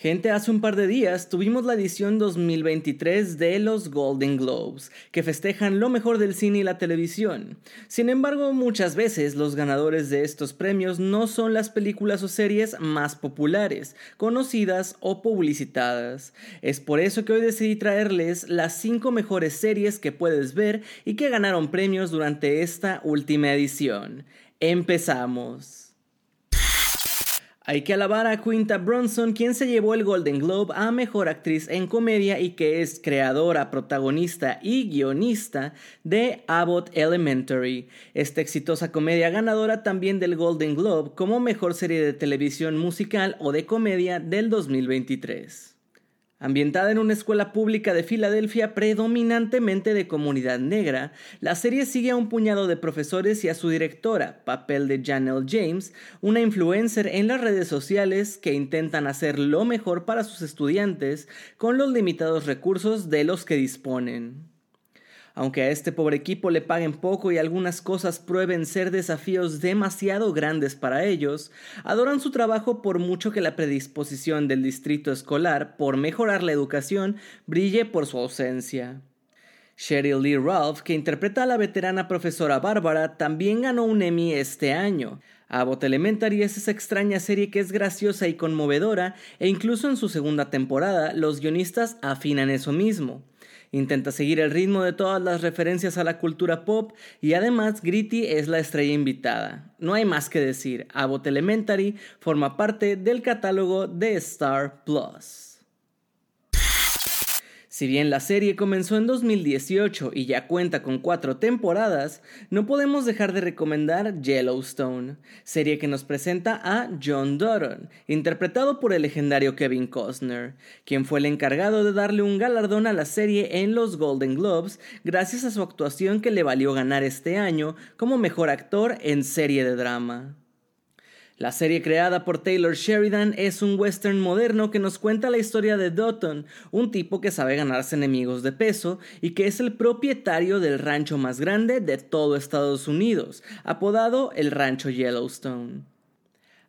Gente, hace un par de días tuvimos la edición 2023 de los Golden Globes, que festejan lo mejor del cine y la televisión. Sin embargo, muchas veces los ganadores de estos premios no son las películas o series más populares, conocidas o publicitadas. Es por eso que hoy decidí traerles las 5 mejores series que puedes ver y que ganaron premios durante esta última edición. Empezamos. Hay que alabar a Quinta Bronson, quien se llevó el Golden Globe a Mejor Actriz en Comedia y que es creadora, protagonista y guionista de Abbott Elementary. Esta exitosa comedia ganadora también del Golden Globe como Mejor Serie de Televisión Musical o de Comedia del 2023. Ambientada en una escuela pública de Filadelfia predominantemente de comunidad negra, la serie sigue a un puñado de profesores y a su directora, papel de Janelle James, una influencer en las redes sociales que intentan hacer lo mejor para sus estudiantes con los limitados recursos de los que disponen. Aunque a este pobre equipo le paguen poco y algunas cosas prueben ser desafíos demasiado grandes para ellos, adoran su trabajo por mucho que la predisposición del distrito escolar por mejorar la educación brille por su ausencia. Sheryl Lee Ralph, que interpreta a la veterana profesora Bárbara, también ganó un Emmy este año. Abbott Elementary es esa extraña serie que es graciosa y conmovedora, e incluso en su segunda temporada los guionistas afinan eso mismo. Intenta seguir el ritmo de todas las referencias a la cultura pop y además Gritty es la estrella invitada. No hay más que decir, Abbott Elementary forma parte del catálogo de Star Plus. Si bien la serie comenzó en 2018 y ya cuenta con cuatro temporadas, no podemos dejar de recomendar Yellowstone, serie que nos presenta a John Dutton, interpretado por el legendario Kevin Costner, quien fue el encargado de darle un galardón a la serie en los Golden Globes gracias a su actuación que le valió ganar este año como mejor actor en serie de drama. La serie creada por Taylor Sheridan es un western moderno que nos cuenta la historia de Dutton, un tipo que sabe ganarse enemigos de peso y que es el propietario del rancho más grande de todo Estados Unidos, apodado el Rancho Yellowstone.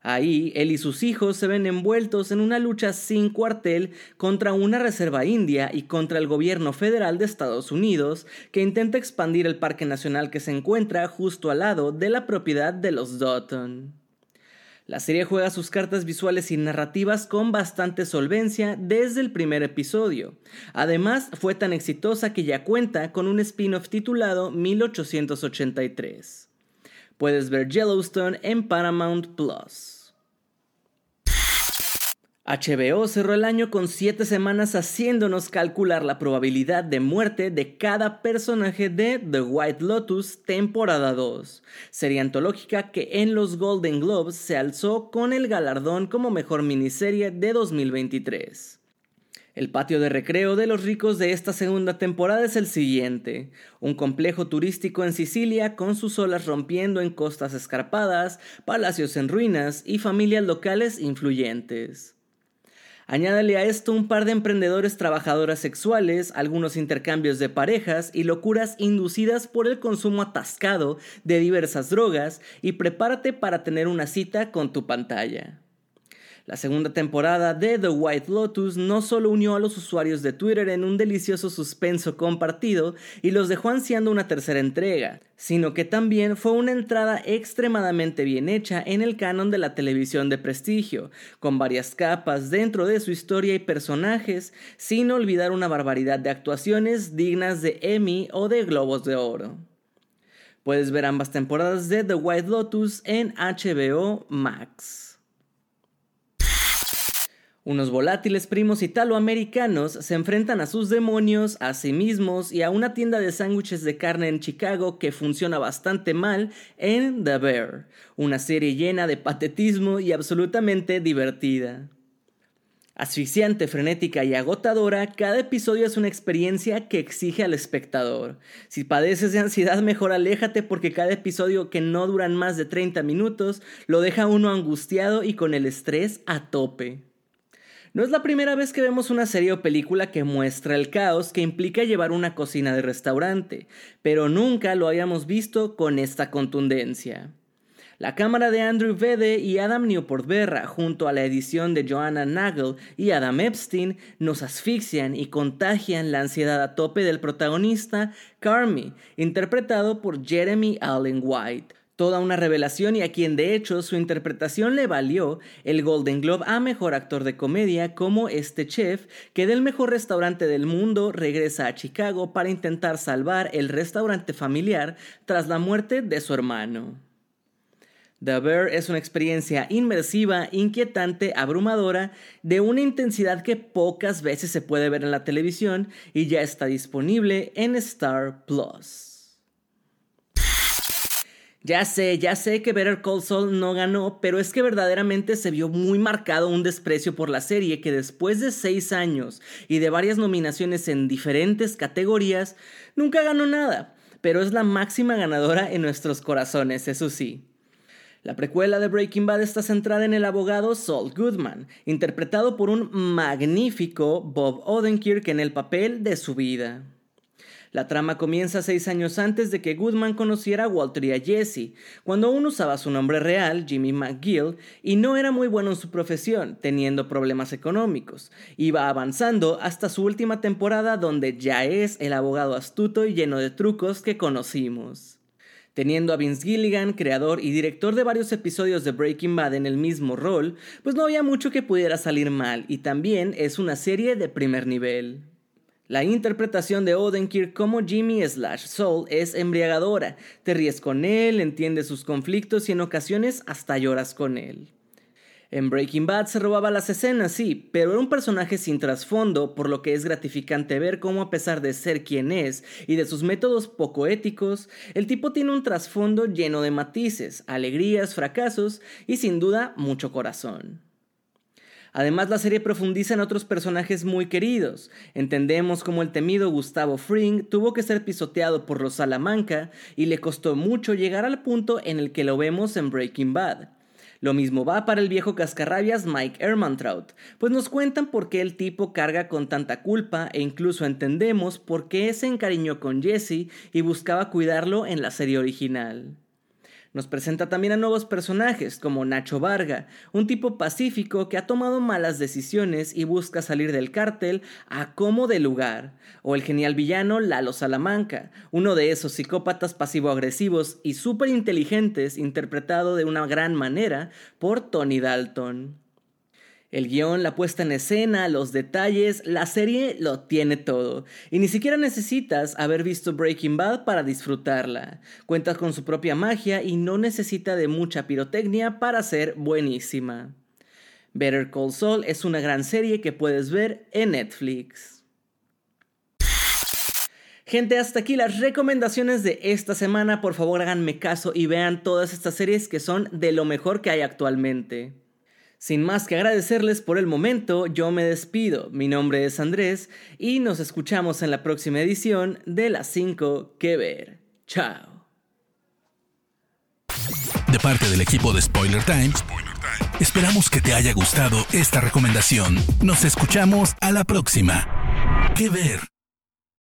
Ahí, él y sus hijos se ven envueltos en una lucha sin cuartel contra una reserva india y contra el gobierno federal de Estados Unidos, que intenta expandir el parque nacional que se encuentra justo al lado de la propiedad de los Dutton. La serie juega sus cartas visuales y narrativas con bastante solvencia desde el primer episodio. Además, fue tan exitosa que ya cuenta con un spin-off titulado 1883. Puedes ver Yellowstone en Paramount Plus. HBO cerró el año con 7 semanas haciéndonos calcular la probabilidad de muerte de cada personaje de The White Lotus temporada 2, serie antológica que en los Golden Globes se alzó con el galardón como mejor miniserie de 2023. El patio de recreo de los ricos de esta segunda temporada es el siguiente, un complejo turístico en Sicilia con sus olas rompiendo en costas escarpadas, palacios en ruinas y familias locales influyentes. Añádale a esto un par de emprendedores trabajadoras sexuales, algunos intercambios de parejas y locuras inducidas por el consumo atascado de diversas drogas y prepárate para tener una cita con tu pantalla. La segunda temporada de The White Lotus no solo unió a los usuarios de Twitter en un delicioso suspenso compartido y los dejó ansiando una tercera entrega, sino que también fue una entrada extremadamente bien hecha en el canon de la televisión de prestigio, con varias capas dentro de su historia y personajes, sin olvidar una barbaridad de actuaciones dignas de Emmy o de Globos de Oro. Puedes ver ambas temporadas de The White Lotus en HBO Max. Unos volátiles primos italoamericanos se enfrentan a sus demonios, a sí mismos y a una tienda de sándwiches de carne en Chicago que funciona bastante mal en The Bear, una serie llena de patetismo y absolutamente divertida. Asfixiante, frenética y agotadora, cada episodio es una experiencia que exige al espectador. Si padeces de ansiedad, mejor aléjate porque cada episodio que no duran más de 30 minutos lo deja uno angustiado y con el estrés a tope. No es la primera vez que vemos una serie o película que muestra el caos que implica llevar una cocina de restaurante, pero nunca lo habíamos visto con esta contundencia. La cámara de Andrew Vede y Adam Newport Berra, junto a la edición de Joanna Nagel y Adam Epstein, nos asfixian y contagian la ansiedad a tope del protagonista, Carmi, interpretado por Jeremy Allen White. Toda una revelación y a quien de hecho su interpretación le valió el Golden Globe a Mejor Actor de Comedia como este chef que del mejor restaurante del mundo regresa a Chicago para intentar salvar el restaurante familiar tras la muerte de su hermano. The Bear es una experiencia inmersiva, inquietante, abrumadora, de una intensidad que pocas veces se puede ver en la televisión y ya está disponible en Star Plus. Ya sé, ya sé que Better Call Saul no ganó, pero es que verdaderamente se vio muy marcado un desprecio por la serie que después de seis años y de varias nominaciones en diferentes categorías, nunca ganó nada, pero es la máxima ganadora en nuestros corazones, eso sí. La precuela de Breaking Bad está centrada en el abogado Saul Goodman, interpretado por un magnífico Bob Odenkirk en el papel de su vida. La trama comienza seis años antes de que Goodman conociera a Walter y a Jesse, cuando aún usaba su nombre real, Jimmy McGill, y no era muy bueno en su profesión, teniendo problemas económicos. Iba avanzando hasta su última temporada donde ya es el abogado astuto y lleno de trucos que conocimos. Teniendo a Vince Gilligan, creador y director de varios episodios de Breaking Bad en el mismo rol, pues no había mucho que pudiera salir mal y también es una serie de primer nivel. La interpretación de Odenkirk como Jimmy slash Soul es embriagadora. Te ríes con él, entiendes sus conflictos y en ocasiones hasta lloras con él. En Breaking Bad se robaba las escenas, sí, pero era un personaje sin trasfondo, por lo que es gratificante ver cómo a pesar de ser quien es y de sus métodos poco éticos, el tipo tiene un trasfondo lleno de matices, alegrías, fracasos y sin duda mucho corazón. Además, la serie profundiza en otros personajes muy queridos. Entendemos cómo el temido Gustavo Fring tuvo que ser pisoteado por los Salamanca y le costó mucho llegar al punto en el que lo vemos en Breaking Bad. Lo mismo va para el viejo cascarrabias Mike Ehrmantraut, pues nos cuentan por qué el tipo carga con tanta culpa e incluso entendemos por qué se encariñó con Jesse y buscaba cuidarlo en la serie original. Nos presenta también a nuevos personajes como Nacho Varga, un tipo pacífico que ha tomado malas decisiones y busca salir del cártel a como de lugar, o el genial villano Lalo Salamanca, uno de esos psicópatas pasivo-agresivos y súper inteligentes interpretado de una gran manera por Tony Dalton. El guion, la puesta en escena, los detalles, la serie lo tiene todo. Y ni siquiera necesitas haber visto Breaking Bad para disfrutarla. Cuenta con su propia magia y no necesita de mucha pirotecnia para ser buenísima. Better Call Saul es una gran serie que puedes ver en Netflix. Gente, hasta aquí las recomendaciones de esta semana. Por favor, háganme caso y vean todas estas series que son de lo mejor que hay actualmente. Sin más que agradecerles por el momento, yo me despido. Mi nombre es Andrés y nos escuchamos en la próxima edición de Las 5 que ver. Chao. De parte del equipo de Spoiler Times, esperamos que te haya gustado esta recomendación. Nos escuchamos a la próxima. Que ver.